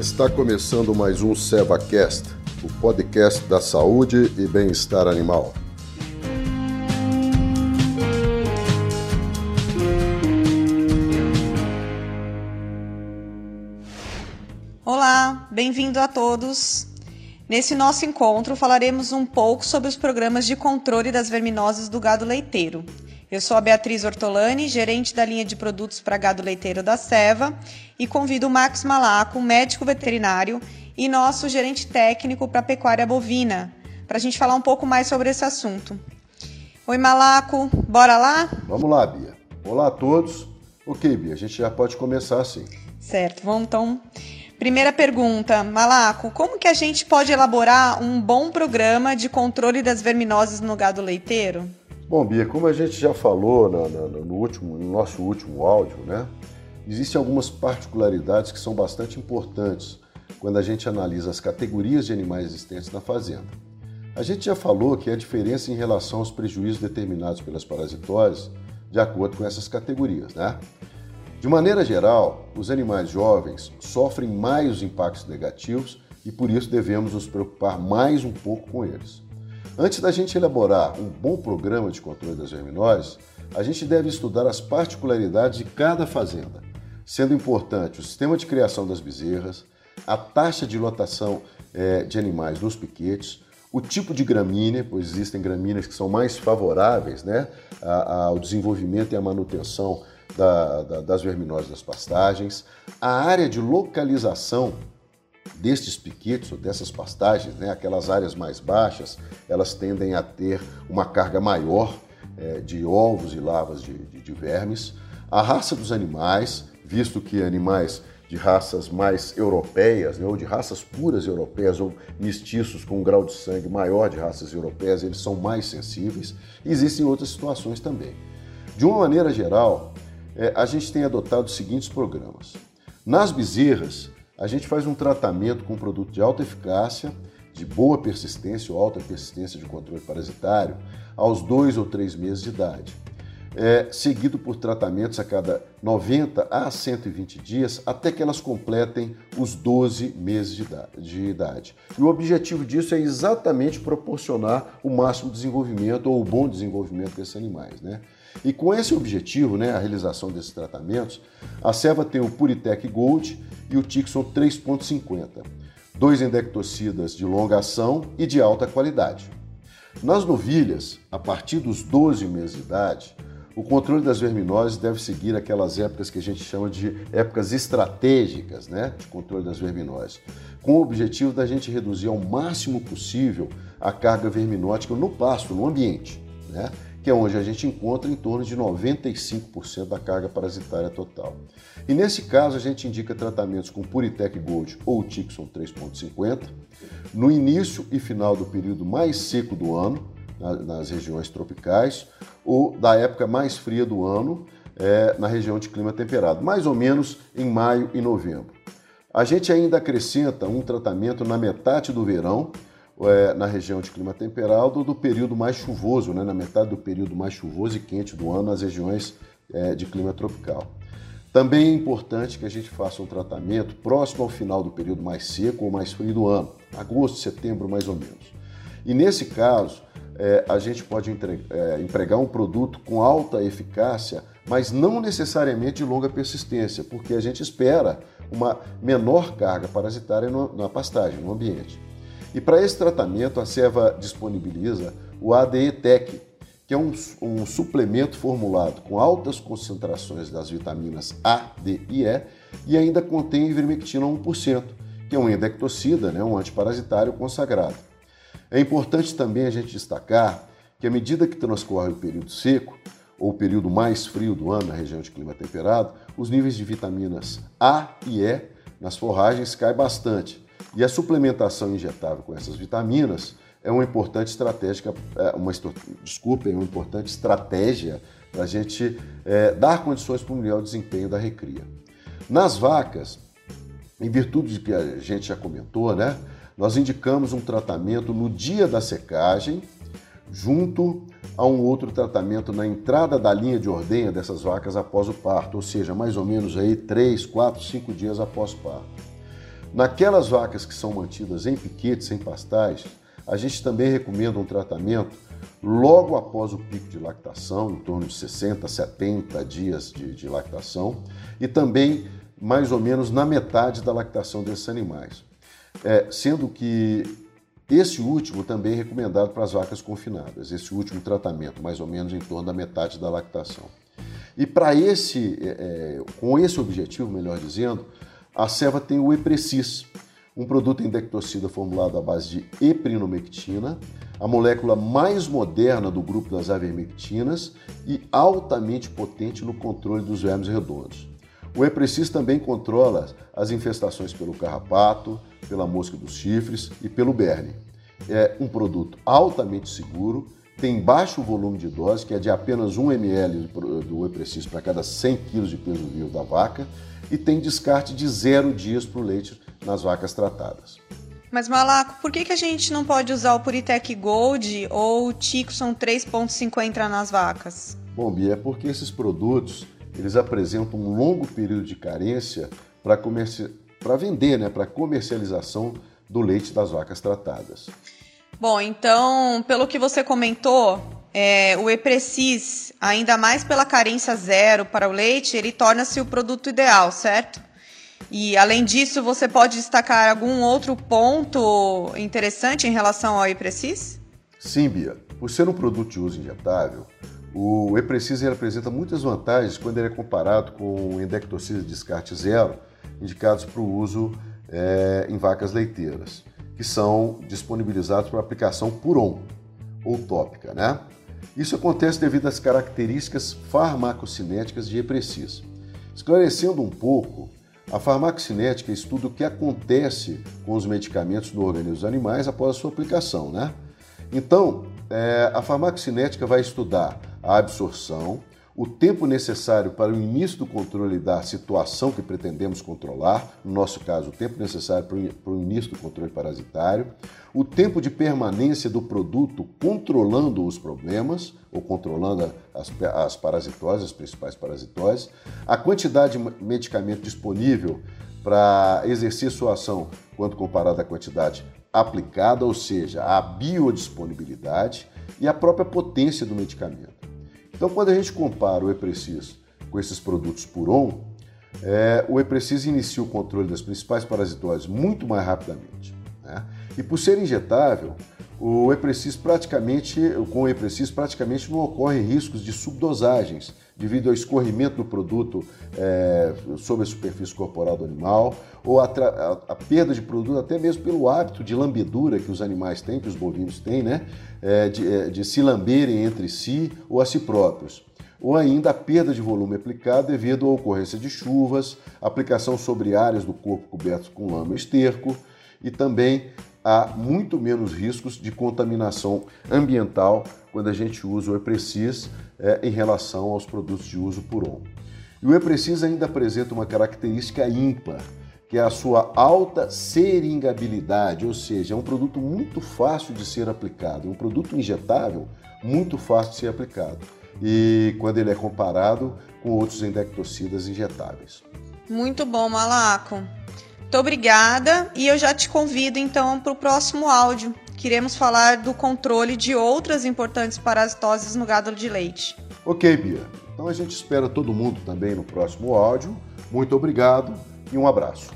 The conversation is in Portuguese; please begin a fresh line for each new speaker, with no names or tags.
Está começando mais um SevaCast, o podcast da saúde e bem-estar animal.
Olá, bem-vindo a todos. Nesse nosso encontro falaremos um pouco sobre os programas de controle das verminoses do gado leiteiro. Eu sou a Beatriz Ortolani, gerente da linha de produtos para gado leiteiro da Seva, e convido o Max Malaco, médico veterinário e nosso gerente técnico para pecuária bovina, para a gente falar um pouco mais sobre esse assunto. Oi, Malaco, bora lá?
Vamos lá, Bia. Olá a todos. Ok, Bia, a gente já pode começar assim.
Certo, vamos então. Primeira pergunta, Malaco, como que a gente pode elaborar um bom programa de controle das verminoses no gado leiteiro?
Bom, Bia, como a gente já falou no, no, último, no nosso último áudio, né? Existem algumas particularidades que são bastante importantes quando a gente analisa as categorias de animais existentes na fazenda. A gente já falou que há diferença em relação aos prejuízos determinados pelas parasitoses de acordo com essas categorias, né? De maneira geral, os animais jovens sofrem mais os impactos negativos e por isso devemos nos preocupar mais um pouco com eles. Antes da gente elaborar um bom programa de controle das verminoses, a gente deve estudar as particularidades de cada fazenda, sendo importante o sistema de criação das bezerras, a taxa de lotação é, de animais nos piquetes, o tipo de gramínea, pois existem gramíneas que são mais favoráveis né, ao desenvolvimento e à manutenção da, da, das verminoses das pastagens, a área de localização destes piquetes ou dessas pastagens, né, aquelas áreas mais baixas, elas tendem a ter uma carga maior é, de ovos e larvas de, de, de vermes. A raça dos animais, visto que animais de raças mais europeias, né, ou de raças puras europeias, ou mestiços com um grau de sangue maior de raças europeias, eles são mais sensíveis. Existem outras situações também. De uma maneira geral, é, a gente tem adotado os seguintes programas. Nas bezerras, a gente faz um tratamento com um produto de alta eficácia, de boa persistência ou alta persistência de controle parasitário aos dois ou três meses de idade. É, seguido por tratamentos a cada 90 a 120 dias, até que elas completem os 12 meses de idade, de idade. E o objetivo disso é exatamente proporcionar o máximo desenvolvimento ou o bom desenvolvimento desses animais. Né? E com esse objetivo, né, a realização desses tratamentos, a Seva tem o Puritec Gold e o Tixon 3.50, dois endectocidas de longa ação e de alta qualidade. Nas novilhas, a partir dos 12 meses de idade, o controle das verminoses deve seguir aquelas épocas que a gente chama de épocas estratégicas né, de controle das verminoses, com o objetivo da gente reduzir ao máximo possível a carga verminótica no pasto, no ambiente. Né? Que é onde a gente encontra em torno de 95% da carga parasitária total. E nesse caso, a gente indica tratamentos com Puritec Gold ou Tixon 3.50 no início e final do período mais seco do ano, nas regiões tropicais, ou da época mais fria do ano, é, na região de clima temperado, mais ou menos em maio e novembro. A gente ainda acrescenta um tratamento na metade do verão, é, na região de clima temperado do período mais chuvoso, né, na metade do período mais chuvoso e quente do ano nas regiões é, de clima tropical. Também é importante que a gente faça um tratamento próximo ao final do período mais seco ou mais frio do ano, agosto, setembro mais ou menos. E nesse caso, é, a gente pode entre, é, empregar um produto com alta eficácia, mas não necessariamente de longa persistência, porque a gente espera uma menor carga parasitária no, na pastagem, no ambiente. E para esse tratamento, a Seva disponibiliza o ADE-TEC, que é um, um, suplemento formulado com altas concentrações das vitaminas A, D e E e ainda contém ivermectina 1%, que é um endectocida, né, um antiparasitário consagrado. É importante também a gente destacar que à medida que transcorre o período seco, ou o período mais frio do ano na região de clima temperado, os níveis de vitaminas A e E nas forragens caem bastante, e a suplementação injetável com essas vitaminas é uma importante estratégia, é, uma, desculpa, é uma importante estratégia para a gente é, dar condições para o melhor desempenho da recria. Nas vacas, em virtude de que a gente já comentou, né, nós indicamos um tratamento no dia da secagem, junto a um outro tratamento na entrada da linha de ordenha dessas vacas após o parto, ou seja, mais ou menos aí 3, 4, 5 dias após o parto. Naquelas vacas que são mantidas em piquete, sem pastagem, a gente também recomenda um tratamento logo após o pico de lactação, em torno de 60, 70 dias de, de lactação, e também mais ou menos na metade da lactação desses animais. É, sendo que esse último também é recomendado para as vacas confinadas, esse último tratamento, mais ou menos em torno da metade da lactação. E para esse, é, é, com esse objetivo, melhor dizendo, a Seva tem o Eprecis, um produto indectocida formulado à base de eprinomectina, a molécula mais moderna do grupo das avermectinas e altamente potente no controle dos vermes redondos. O Eprecis também controla as infestações pelo carrapato, pela mosca dos chifres e pelo berne. É um produto altamente seguro, tem baixo volume de dose, que é de apenas 1 ml do Eprecis para cada 100 kg de peso vivo da vaca, e tem descarte de zero dias para o leite nas vacas tratadas.
Mas, Malaco, por que, que a gente não pode usar o Puritec Gold ou o Tixon 3.50 nas vacas?
Bom, Bia, é porque esses produtos eles apresentam um longo período de carência para comerci... vender, né, para comercialização do leite das vacas tratadas.
Bom, então, pelo que você comentou, é, o Eprecis, ainda mais pela carência zero para o leite, ele torna-se o produto ideal, certo? E além disso, você pode destacar algum outro ponto interessante em relação ao Eprecis?
Sim, Bia. Por ser um produto de uso injetável, o E-Precisa apresenta muitas vantagens quando ele é comparado com endectocidas de descarte zero, indicados para o uso é, em vacas leiteiras, que são disponibilizados para aplicação por on ou tópica. Né? Isso acontece devido às características farmacocinéticas de E-Precisa. Esclarecendo um pouco, a farmacocinética estuda o que acontece com os medicamentos no organismo dos animais após a sua aplicação. Né? Então, é, a farmacocinética vai estudar a absorção, o tempo necessário para o início do controle da situação que pretendemos controlar, no nosso caso, o tempo necessário para o início do controle parasitário, o tempo de permanência do produto controlando os problemas, ou controlando as, as parasitoses, as principais parasitoses, a quantidade de medicamento disponível para exercer sua ação quando comparada à quantidade aplicada, ou seja, a biodisponibilidade e a própria potência do medicamento. Então, quando a gente compara o E-Precis com esses produtos Puron, é, o E-Precis inicia o controle das principais parasitoses muito mais rapidamente. Né? E por ser injetável, o E-Precis praticamente, com o E-Precis praticamente não ocorrem riscos de subdosagens devido ao escorrimento do produto é, sobre a superfície corporal do animal ou a, a, a, perda de produto até mesmo pelo hábito de lambedura que os animais têm, que os bovinos têm, né? É, de, é, de se lamberem entre si ou a si próprios ou ainda a perda de volume aplicado devido à ocorrência de chuvas, aplicação sobre áreas do corpo cobertas com lama esterco e também há muito menos riscos de contaminação ambiental quando a gente usa o E-Precis é, em relação aos produtos de uso por on. E o E-Precis ainda apresenta uma característica ímpar, que é a sua alta seringabilidade, ou seja, é um produto muito fácil de ser aplicado, um produto injetável muito fácil de ser aplicado. E quando ele é comparado com outros endectocidas injetáveis.
Muito bom, Malaco. Muito obrigada e eu já te convido então para o próximo áudio. Queremos falar do controle de outras importantes parasitoses no gado de leite.
Ok, Bia. Então a gente espera todo mundo também no próximo áudio. Muito obrigado e um abraço.